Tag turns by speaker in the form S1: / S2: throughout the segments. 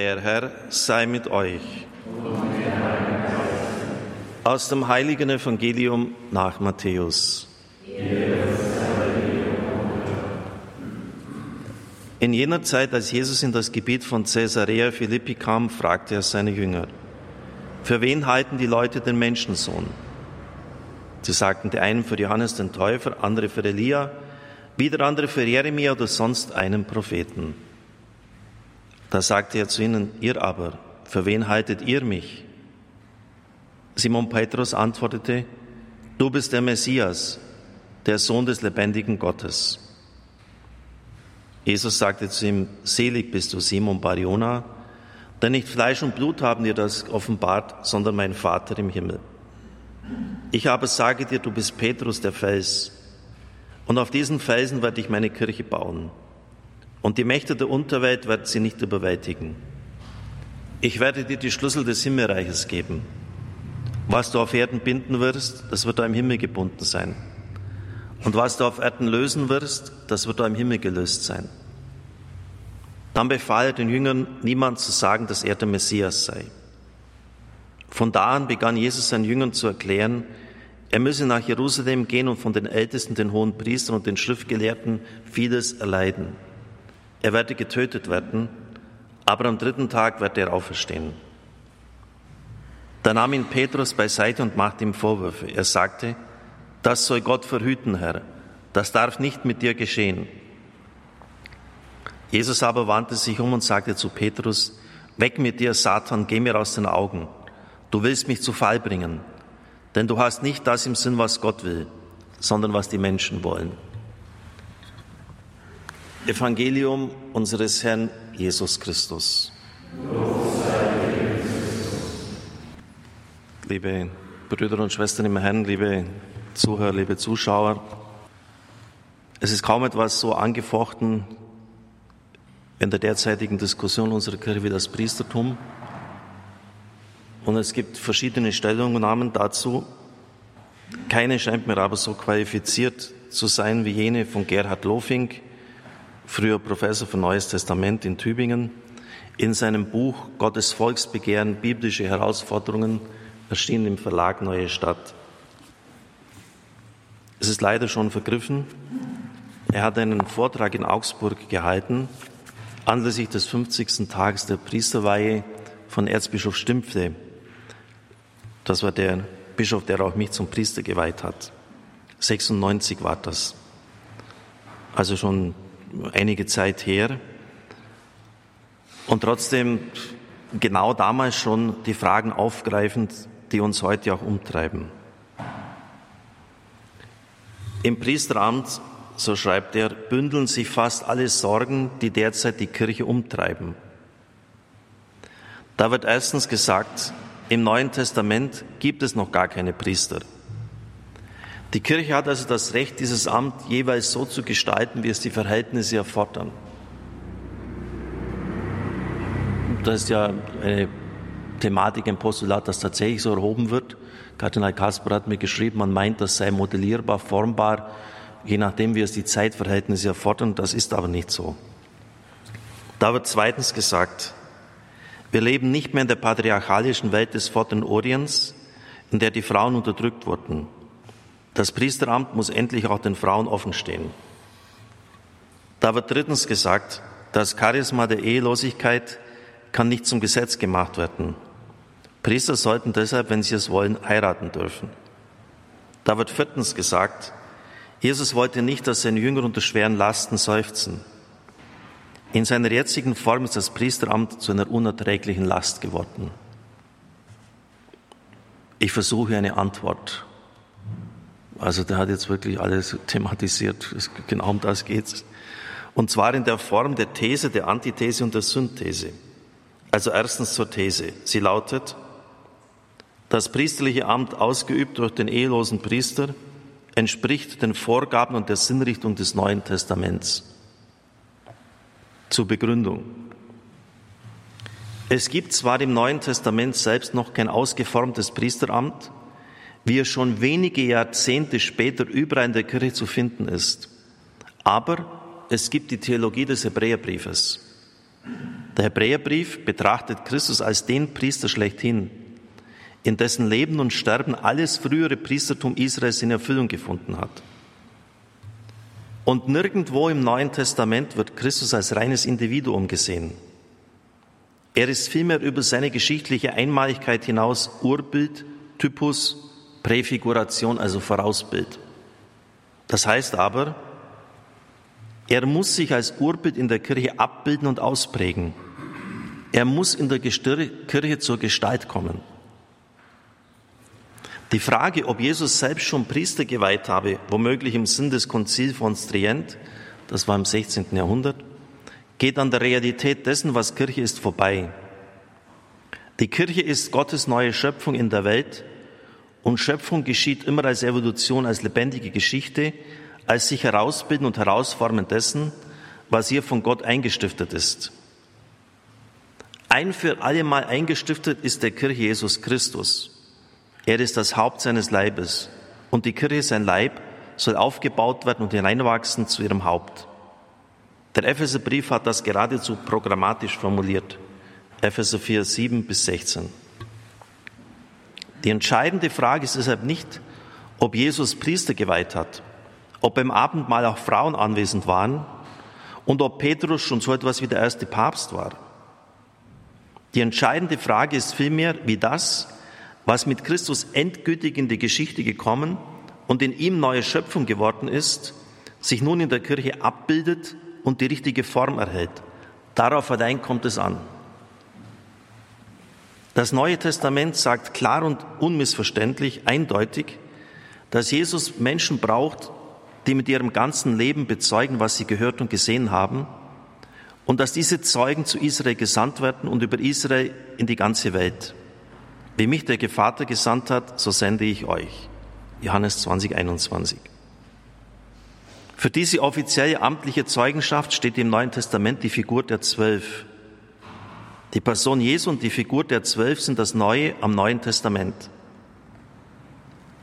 S1: Der Herr sei mit euch. Aus dem heiligen Evangelium nach Matthäus. In jener Zeit, als Jesus in das Gebiet von Caesarea Philippi kam, fragte er seine Jünger, für wen halten die Leute den Menschensohn? Sie sagten, die einen für Johannes den Täufer, andere für Elia, wieder andere für Jeremia oder sonst einen Propheten. Da sagte er zu ihnen, ihr aber, für wen haltet ihr mich? Simon Petrus antwortete, du bist der Messias, der Sohn des lebendigen Gottes. Jesus sagte zu ihm, selig bist du, Simon Bariona, denn nicht Fleisch und Blut haben dir das offenbart, sondern mein Vater im Himmel. Ich aber sage dir, du bist Petrus der Fels, und auf diesen Felsen werde ich meine Kirche bauen und die Mächte der Unterwelt werden sie nicht überwältigen. Ich werde dir die Schlüssel des Himmelreiches geben. Was du auf Erden binden wirst, das wird da im Himmel gebunden sein. Und was du auf Erden lösen wirst, das wird da im Himmel gelöst sein. Dann befahl er den Jüngern, niemand zu sagen, dass er der Messias sei. Von da an begann Jesus seinen Jüngern zu erklären, er müsse nach Jerusalem gehen und von den Ältesten, den hohen Priestern und den Schriftgelehrten vieles erleiden er werde getötet werden, aber am dritten Tag wird er auferstehen. Da nahm ihn Petrus beiseite und machte ihm Vorwürfe. Er sagte, das soll Gott verhüten, Herr, das darf nicht mit dir geschehen. Jesus aber wandte sich um und sagte zu Petrus, weg mit dir, Satan, geh mir aus den Augen. Du willst mich zu Fall bringen, denn du hast nicht das im Sinn, was Gott will, sondern was die Menschen wollen. Evangelium unseres Herrn Jesus Christus. Liebe Brüder und Schwestern im Herrn, liebe Zuhörer, liebe Zuschauer, es ist kaum etwas so angefochten in der derzeitigen Diskussion unserer Kirche wie das Priestertum. Und es gibt verschiedene Stellungnahmen dazu. Keine scheint mir aber so qualifiziert zu sein wie jene von Gerhard Lofink, früher Professor für Neues Testament in Tübingen, in seinem Buch Gottes Volksbegehren, biblische Herausforderungen, erschienen im Verlag Neue Stadt. Es ist leider schon vergriffen. Er hat einen Vortrag in Augsburg gehalten, anlässlich des 50. Tages der Priesterweihe von Erzbischof Stimpfle. Das war der Bischof, der auch mich zum Priester geweiht hat. 96 war das. Also schon einige Zeit her. Und trotzdem genau damals schon die Fragen aufgreifend, die uns heute auch umtreiben. Im Priesteramt, so schreibt er, bündeln sich fast alle Sorgen, die derzeit die Kirche umtreiben. Da wird erstens gesagt, im Neuen Testament gibt es noch gar keine Priester. Die Kirche hat also das Recht, dieses Amt jeweils so zu gestalten, wie es die Verhältnisse erfordern. Das ist ja eine Thematik im Postulat, das tatsächlich so erhoben wird. Kardinal Kasper hat mir geschrieben, man meint, das sei modellierbar, formbar, je nachdem, wie es die Zeitverhältnisse erfordern. Das ist aber nicht so. Da wird zweitens gesagt, wir leben nicht mehr in der patriarchalischen Welt des Vorderen Orients, in der die Frauen unterdrückt wurden. Das Priesteramt muss endlich auch den Frauen offen stehen. Da wird drittens gesagt, das Charisma der Ehelosigkeit kann nicht zum Gesetz gemacht werden. Priester sollten deshalb, wenn sie es wollen, heiraten dürfen. Da wird viertens gesagt, Jesus wollte nicht, dass seine Jünger unter schweren Lasten seufzen. In seiner jetzigen Form ist das Priesteramt zu einer unerträglichen Last geworden. Ich versuche eine Antwort also der hat jetzt wirklich alles thematisiert. Genau um das geht's. Und zwar in der Form der These, der Antithese und der Synthese. Also erstens zur These. Sie lautet, das priesterliche Amt ausgeübt durch den ehelosen Priester entspricht den Vorgaben und der Sinnrichtung des Neuen Testaments. Zur Begründung. Es gibt zwar im Neuen Testament selbst noch kein ausgeformtes Priesteramt, wie er schon wenige Jahrzehnte später überall in der Kirche zu finden ist. Aber es gibt die Theologie des Hebräerbriefes. Der Hebräerbrief betrachtet Christus als den Priester schlechthin, in dessen Leben und Sterben alles frühere Priestertum Israels in Erfüllung gefunden hat. Und nirgendwo im Neuen Testament wird Christus als reines Individuum gesehen. Er ist vielmehr über seine geschichtliche Einmaligkeit hinaus Urbild, Typus, Präfiguration, also Vorausbild. Das heißt aber, er muss sich als Urbild in der Kirche abbilden und ausprägen. Er muss in der Kirche zur Gestalt kommen. Die Frage, ob Jesus selbst schon Priester geweiht habe, womöglich im Sinn des Konzils von Strient, das war im 16. Jahrhundert, geht an der Realität dessen, was Kirche ist, vorbei. Die Kirche ist Gottes neue Schöpfung in der Welt und Schöpfung geschieht immer als Evolution, als lebendige Geschichte, als sich herausbilden und herausformen dessen, was hier von Gott eingestiftet ist. Ein für alle Mal eingestiftet ist der Kirche Jesus Christus. Er ist das Haupt seines Leibes und die Kirche, sein Leib, soll aufgebaut werden und hineinwachsen zu ihrem Haupt. Der Epheserbrief hat das geradezu programmatisch formuliert. Epheser 4, 7 bis 16. Die entscheidende Frage ist deshalb nicht, ob Jesus Priester geweiht hat, ob beim Abendmahl auch Frauen anwesend waren und ob Petrus schon so etwas wie der erste Papst war. Die entscheidende Frage ist vielmehr, wie das, was mit Christus endgültig in die Geschichte gekommen und in ihm neue Schöpfung geworden ist, sich nun in der Kirche abbildet und die richtige Form erhält. Darauf allein kommt es an. Das Neue Testament sagt klar und unmissverständlich, eindeutig, dass Jesus Menschen braucht, die mit ihrem ganzen Leben bezeugen, was sie gehört und gesehen haben, und dass diese Zeugen zu Israel gesandt werden und über Israel in die ganze Welt. Wie mich der Vater gesandt hat, so sende ich euch. Johannes 20, 21. Für diese offizielle amtliche Zeugenschaft steht im Neuen Testament die Figur der Zwölf. Die Person Jesu und die Figur der Zwölf sind das Neue am Neuen Testament.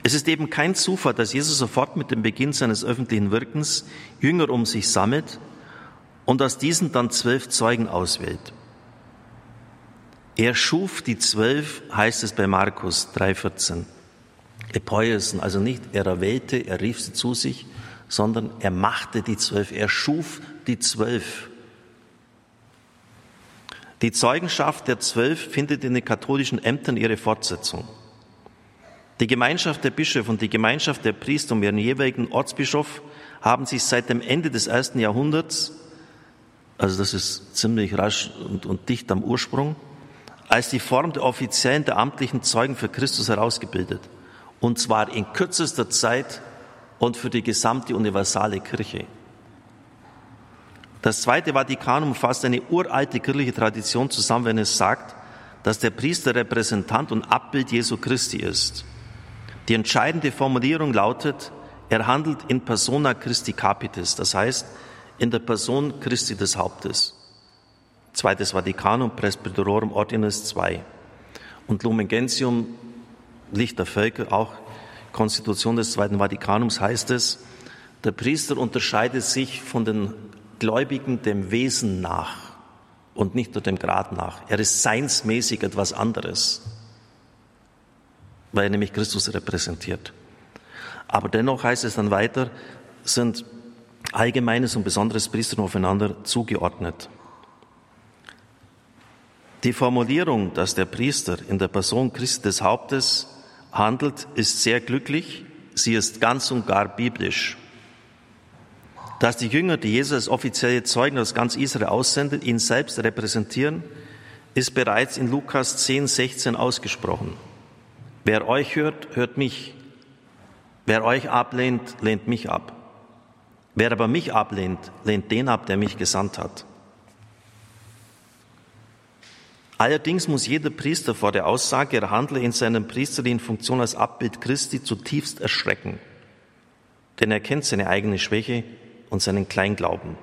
S1: Es ist eben kein Zufall, dass Jesus sofort mit dem Beginn seines öffentlichen Wirkens Jünger um sich sammelt und aus diesen dann zwölf Zeugen auswählt. Er schuf die zwölf, heißt es bei Markus 3,14. Epoiesen, also nicht er erwählte, er rief sie zu sich, sondern er machte die zwölf, er schuf die zwölf. Die Zeugenschaft der zwölf findet in den katholischen Ämtern ihre Fortsetzung. Die Gemeinschaft der Bischöfe und die Gemeinschaft der Priester um ihren jeweiligen Ortsbischof haben sich seit dem Ende des ersten Jahrhunderts, also das ist ziemlich rasch und, und dicht am Ursprung, als die Form der offiziellen, der amtlichen Zeugen für Christus herausgebildet. Und zwar in kürzester Zeit und für die gesamte universale Kirche. Das Zweite Vatikanum fasst eine uralte kirchliche Tradition zusammen, wenn es sagt, dass der Priester Repräsentant und Abbild Jesu Christi ist. Die entscheidende Formulierung lautet, er handelt in persona Christi capitis, das heißt in der Person Christi des Hauptes. Zweites Vatikanum, Presbyterorum Ordinus II. Und Lumen Gentium, Licht der Völker, auch Konstitution des Zweiten Vatikanums heißt es, der Priester unterscheidet sich von den Gläubigen dem Wesen nach und nicht nur dem Grad nach. Er ist seinsmäßig etwas anderes, weil er nämlich Christus repräsentiert. Aber dennoch heißt es dann weiter, sind allgemeines und besonderes Priestern aufeinander zugeordnet. Die Formulierung, dass der Priester in der Person Christi des Hauptes handelt, ist sehr glücklich. Sie ist ganz und gar biblisch. Dass die Jünger, die Jesus als offizielle Zeugen aus ganz Israel aussendet, ihn selbst repräsentieren, ist bereits in Lukas 10, 16 ausgesprochen. Wer euch hört, hört mich. Wer euch ablehnt, lehnt mich ab. Wer aber mich ablehnt, lehnt den ab, der mich gesandt hat. Allerdings muss jeder Priester vor der Aussage, er handle in seiner priesterlichen Funktion als Abbild Christi zutiefst erschrecken, denn er kennt seine eigene Schwäche und seinen Kleinglauben.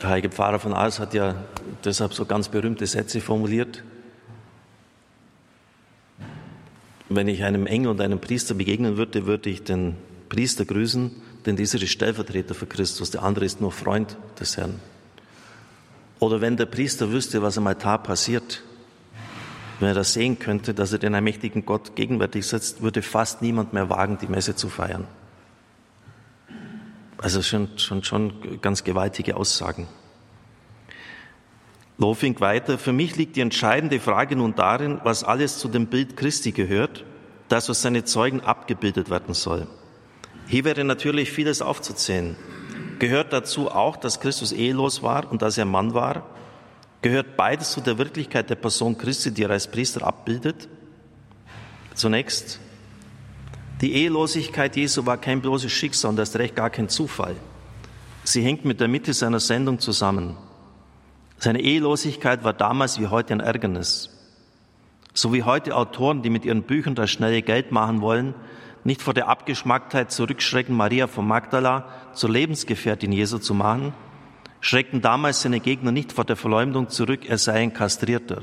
S1: Der heilige Pfarrer von Ars hat ja deshalb so ganz berühmte Sätze formuliert. Wenn ich einem Engel und einem Priester begegnen würde, würde ich den Priester grüßen, denn dieser ist Stellvertreter für Christus, der andere ist nur Freund des Herrn. Oder wenn der Priester wüsste, was am Altar passiert, wenn er das sehen könnte, dass er den allmächtigen Gott gegenwärtig sitzt, würde fast niemand mehr wagen, die Messe zu feiern. Also schon, schon, schon ganz gewaltige Aussagen. Lofing weiter, für mich liegt die entscheidende Frage nun darin, was alles zu dem Bild Christi gehört, das aus seine Zeugen abgebildet werden soll. Hier wäre natürlich vieles aufzuzählen. Gehört dazu auch, dass Christus ehelos war und dass er Mann war? Gehört beides zu der Wirklichkeit der Person Christi, die er als Priester abbildet? Zunächst, die Ehelosigkeit Jesu war kein bloßes Schicksal und erst recht gar kein Zufall. Sie hängt mit der Mitte seiner Sendung zusammen. Seine Ehelosigkeit war damals wie heute ein Ärgernis. So wie heute Autoren, die mit ihren Büchern das schnelle Geld machen wollen, nicht vor der Abgeschmacktheit zurückschrecken, Maria von Magdala zur Lebensgefährtin Jesu zu machen, schreckten damals seine Gegner nicht vor der Verleumdung zurück, er sei ein Kastrierter.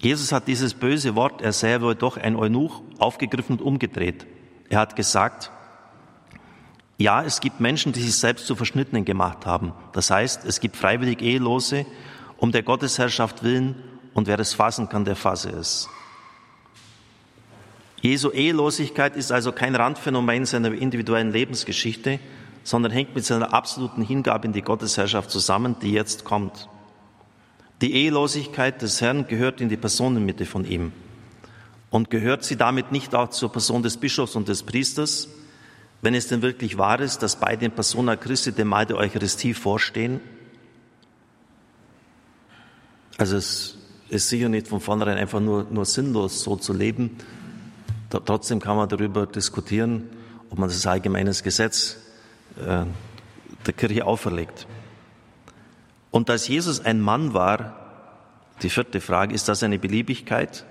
S1: Jesus hat dieses böse Wort, er wohl doch ein Eunuch, aufgegriffen und umgedreht. Er hat gesagt, ja, es gibt Menschen, die sich selbst zu Verschnittenen gemacht haben. Das heißt, es gibt freiwillig Ehelose, um der Gottesherrschaft willen, und wer es fassen kann, der fasse es. Jesu Ehelosigkeit ist also kein Randphänomen seiner individuellen Lebensgeschichte, sondern hängt mit seiner absoluten Hingabe in die Gottesherrschaft zusammen, die jetzt kommt. Die Ehelosigkeit des Herrn gehört in die Personenmitte von ihm. Und gehört sie damit nicht auch zur Person des Bischofs und des Priesters, wenn es denn wirklich wahr ist, dass beide in Persona Christi dem Mahl der Eucharistie vorstehen? Also es ist sicher nicht von vornherein einfach nur, nur sinnlos, so zu leben, Trotzdem kann man darüber diskutieren, ob man das allgemeines Gesetz äh, der Kirche auferlegt. Und dass Jesus ein Mann war, die vierte Frage, ist das eine Beliebigkeit?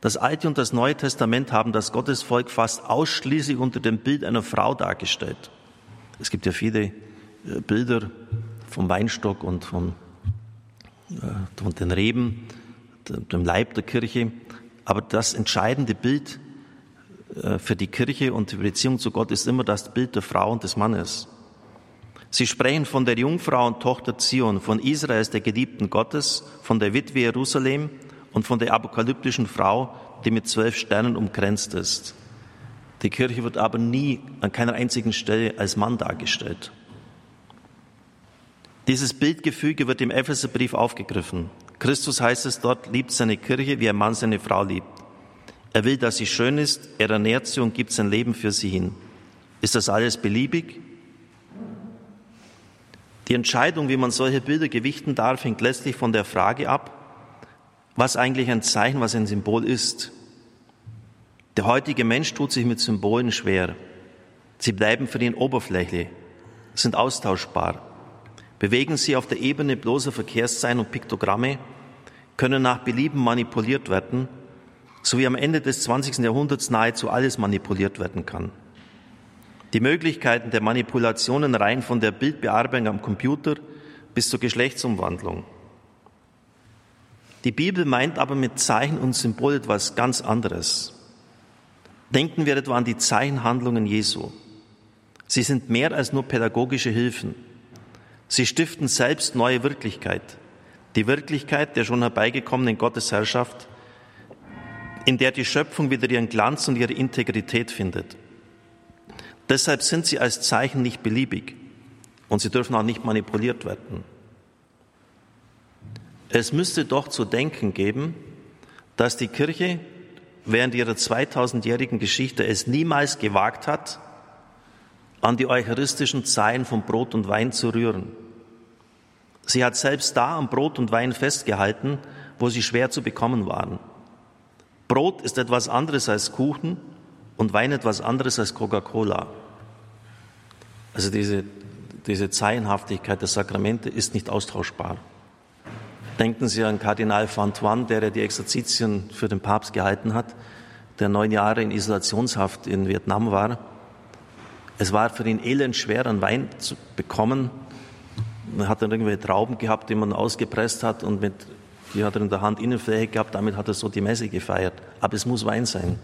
S1: Das Alte und das Neue Testament haben das Gottesvolk fast ausschließlich unter dem Bild einer Frau dargestellt. Es gibt ja viele äh, Bilder vom Weinstock und von, äh, von den Reben, dem Leib der Kirche. Aber das entscheidende Bild äh, für die Kirche und die Beziehung zu Gott ist immer das Bild der Frau und des Mannes. Sie sprechen von der Jungfrau und Tochter Zion, von Israel der Geliebten Gottes, von der Witwe Jerusalem und von der apokalyptischen Frau, die mit zwölf Sternen umkränzt ist. Die Kirche wird aber nie an keiner einzigen Stelle als Mann dargestellt. Dieses Bildgefüge wird im Epheserbrief aufgegriffen. Christus heißt es dort, liebt seine Kirche, wie ein Mann seine Frau liebt. Er will, dass sie schön ist, er ernährt sie und gibt sein Leben für sie hin. Ist das alles beliebig? Die Entscheidung, wie man solche Bilder gewichten darf, hängt letztlich von der Frage ab, was eigentlich ein Zeichen, was ein Symbol ist. Der heutige Mensch tut sich mit Symbolen schwer. Sie bleiben für ihn oberflächlich, sind austauschbar. Bewegen sie auf der Ebene bloßer Verkehrszeichen und Piktogramme, können nach Belieben manipuliert werden, so wie am Ende des 20. Jahrhunderts nahezu alles manipuliert werden kann. Die Möglichkeiten der Manipulationen reihen von der Bildbearbeitung am Computer bis zur Geschlechtsumwandlung. Die Bibel meint aber mit Zeichen und Symbol etwas ganz anderes. Denken wir etwa an die Zeichenhandlungen Jesu. Sie sind mehr als nur pädagogische Hilfen. Sie stiften selbst neue Wirklichkeit, die Wirklichkeit der schon herbeigekommenen Gottesherrschaft, in der die Schöpfung wieder ihren Glanz und ihre Integrität findet. Deshalb sind sie als Zeichen nicht beliebig und sie dürfen auch nicht manipuliert werden. Es müsste doch zu denken geben, dass die Kirche während ihrer 2000-jährigen Geschichte es niemals gewagt hat, an die eucharistischen Zeilen von Brot und Wein zu rühren. Sie hat selbst da am Brot und Wein festgehalten, wo sie schwer zu bekommen waren. Brot ist etwas anderes als Kuchen und Wein etwas anderes als Coca-Cola. Also diese, diese Zeilenhaftigkeit der Sakramente ist nicht austauschbar. Denken Sie an Kardinal Fantoine, der ja die Exerzitien für den Papst gehalten hat, der neun Jahre in Isolationshaft in Vietnam war. Es war für ihn elend schwer, einen Wein zu bekommen. Man hat dann irgendwelche Trauben gehabt, die man ausgepresst hat und mit, die hat er in der Hand Innenfläche gehabt, damit hat er so die Messe gefeiert. Aber es muss Wein sein.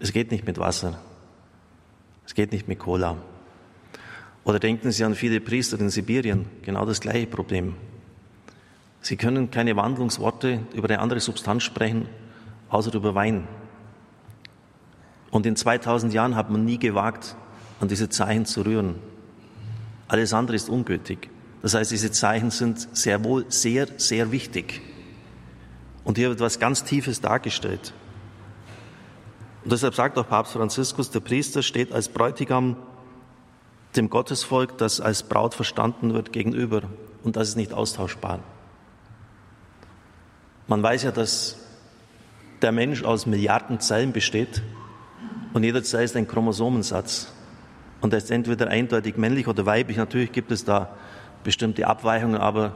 S1: Es geht nicht mit Wasser. Es geht nicht mit Cola. Oder denken Sie an viele Priester in Sibirien, genau das gleiche Problem. Sie können keine Wandlungsworte über eine andere Substanz sprechen, außer über Wein. Und in 2000 Jahren hat man nie gewagt, an diese Zeichen zu rühren. Alles andere ist ungültig. Das heißt, diese Zeichen sind sehr wohl sehr, sehr wichtig. Und hier wird was ganz Tiefes dargestellt. Und deshalb sagt auch Papst Franziskus, der Priester steht als Bräutigam dem Gottesvolk, das als Braut verstanden wird, gegenüber. Und das ist nicht austauschbar. Man weiß ja, dass der Mensch aus Milliarden Zellen besteht und jeder Zelle ist ein Chromosomensatz. Und er ist entweder eindeutig männlich oder weiblich. Natürlich gibt es da bestimmte Abweichungen, aber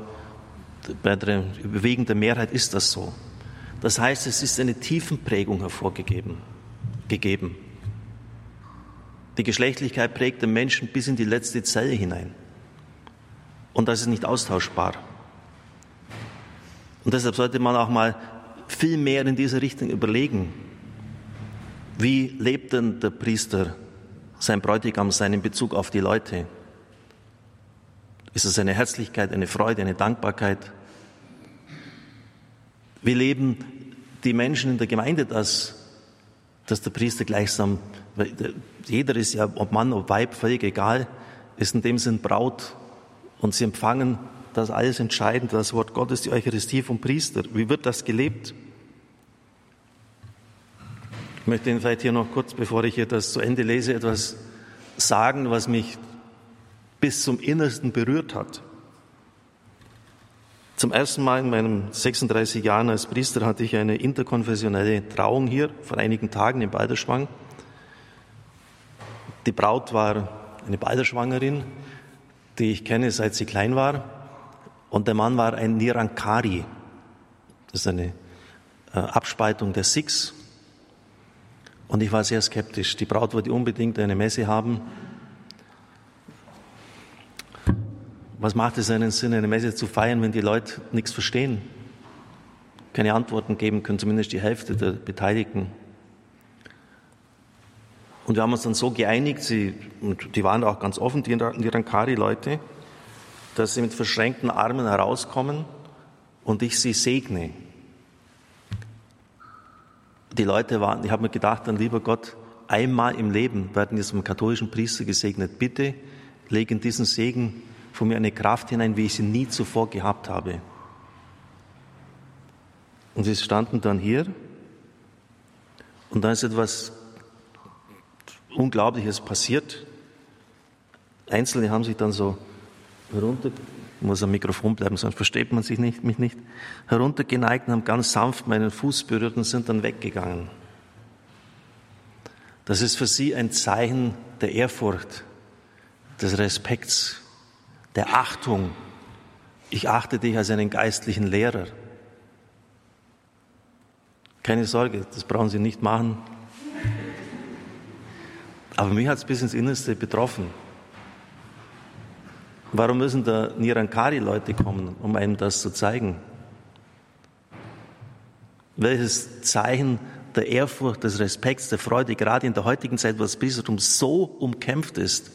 S1: bei der überwiegenden Mehrheit ist das so. Das heißt, es ist eine Tiefenprägung hervorgegeben. Gegeben. Die Geschlechtlichkeit prägt den Menschen bis in die letzte Zelle hinein. Und das ist nicht austauschbar. Und deshalb sollte man auch mal viel mehr in diese Richtung überlegen. Wie lebt denn der Priester sein Bräutigam seinen Bezug auf die Leute? Ist es eine Herzlichkeit, eine Freude, eine Dankbarkeit? Wie leben die Menschen in der Gemeinde das, dass der Priester gleichsam, jeder ist ja, ob Mann, ob Weib, völlig egal, ist in dem Sinn Braut und sie empfangen das alles entscheidend, das Wort Gottes, die Eucharistie vom Priester. Wie wird das gelebt? Ich möchte Ihnen vielleicht hier noch kurz, bevor ich hier das zu Ende lese, etwas sagen, was mich bis zum Innersten berührt hat. Zum ersten Mal in meinen 36 Jahren als Priester hatte ich eine interkonfessionelle Trauung hier vor einigen Tagen in Balderschwang. Die Braut war eine Balderschwangerin, die ich kenne, seit sie klein war. Und der Mann war ein Nirankari. Das ist eine äh, Abspaltung der Sikhs. Und ich war sehr skeptisch. Die Braut wollte unbedingt eine Messe haben. Was macht es einen Sinn, eine Messe zu feiern, wenn die Leute nichts verstehen? Keine Antworten geben können, zumindest die Hälfte der Beteiligten. Und wir haben uns dann so geeinigt, sie, und die waren auch ganz offen, die, Rankari-Leute, dass sie mit verschränkten Armen herauskommen und ich sie segne. Die Leute waren, ich habe mir gedacht, dann lieber Gott, einmal im Leben werden wir vom katholischen Priester gesegnet. Bitte legen diesen Segen von mir eine Kraft hinein, wie ich sie nie zuvor gehabt habe. Und sie standen dann hier und dann ist etwas Unglaubliches passiert. Einzelne haben sich dann so herunter, muss am Mikrofon bleiben, sonst versteht man sich nicht, mich nicht, heruntergeneigt und haben ganz sanft meinen Fuß berührt und sind dann weggegangen. Das ist für sie ein Zeichen der Ehrfurcht, des Respekts der Achtung. Ich achte dich als einen geistlichen Lehrer. Keine Sorge, das brauchen Sie nicht machen. Aber mich hat es bis ins Innerste betroffen. Warum müssen da Nirankari-Leute kommen, um einem das zu zeigen? Welches Zeichen der Ehrfurcht, des Respekts, der Freude, gerade in der heutigen Zeit, wo das Priestertum so umkämpft ist,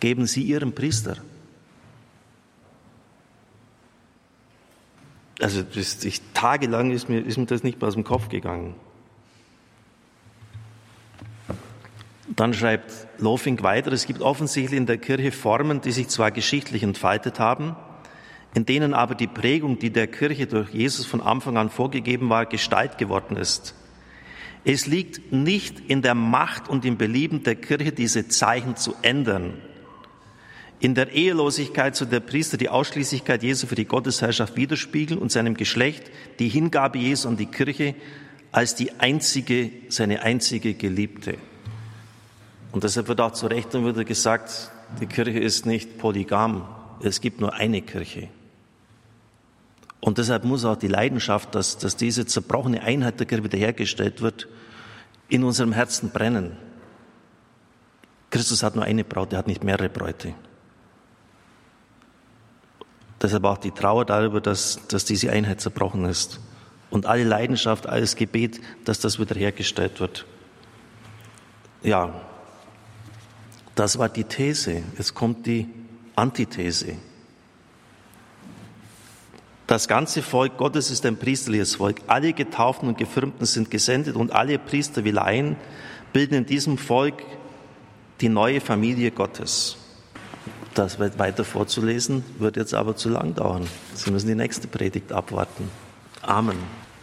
S1: geben Sie Ihrem Priester? Also das, ich, tagelang ist mir, ist mir das nicht mehr aus dem Kopf gegangen. Dann schreibt Lofink weiter, es gibt offensichtlich in der Kirche Formen, die sich zwar geschichtlich entfaltet haben, in denen aber die Prägung, die der Kirche durch Jesus von Anfang an vorgegeben war, Gestalt geworden ist. Es liegt nicht in der Macht und im Belieben der Kirche, diese Zeichen zu ändern in der Ehelosigkeit zu der Priester die Ausschließlichkeit Jesu für die Gottesherrschaft widerspiegeln und seinem Geschlecht die Hingabe Jesu an die Kirche als die einzige, seine einzige Geliebte. Und deshalb wird auch zu Recht und wieder gesagt, die Kirche ist nicht polygam, es gibt nur eine Kirche. Und deshalb muss auch die Leidenschaft, dass, dass diese zerbrochene Einheit der Kirche wiederhergestellt wird, in unserem Herzen brennen. Christus hat nur eine Braut, er hat nicht mehrere Bräute. Deshalb auch die Trauer darüber, dass, dass diese Einheit zerbrochen ist. Und alle Leidenschaft, alles Gebet, dass das wiederhergestellt wird. Ja, Das war die These. Jetzt kommt die Antithese. Das ganze Volk Gottes ist ein priesterliches Volk. Alle Getauften und Gefirmten sind gesendet und alle Priester wie Laien bilden in diesem Volk die neue Familie Gottes. Das weiter vorzulesen, wird jetzt aber zu lang dauern. Sie müssen die nächste Predigt abwarten. Amen.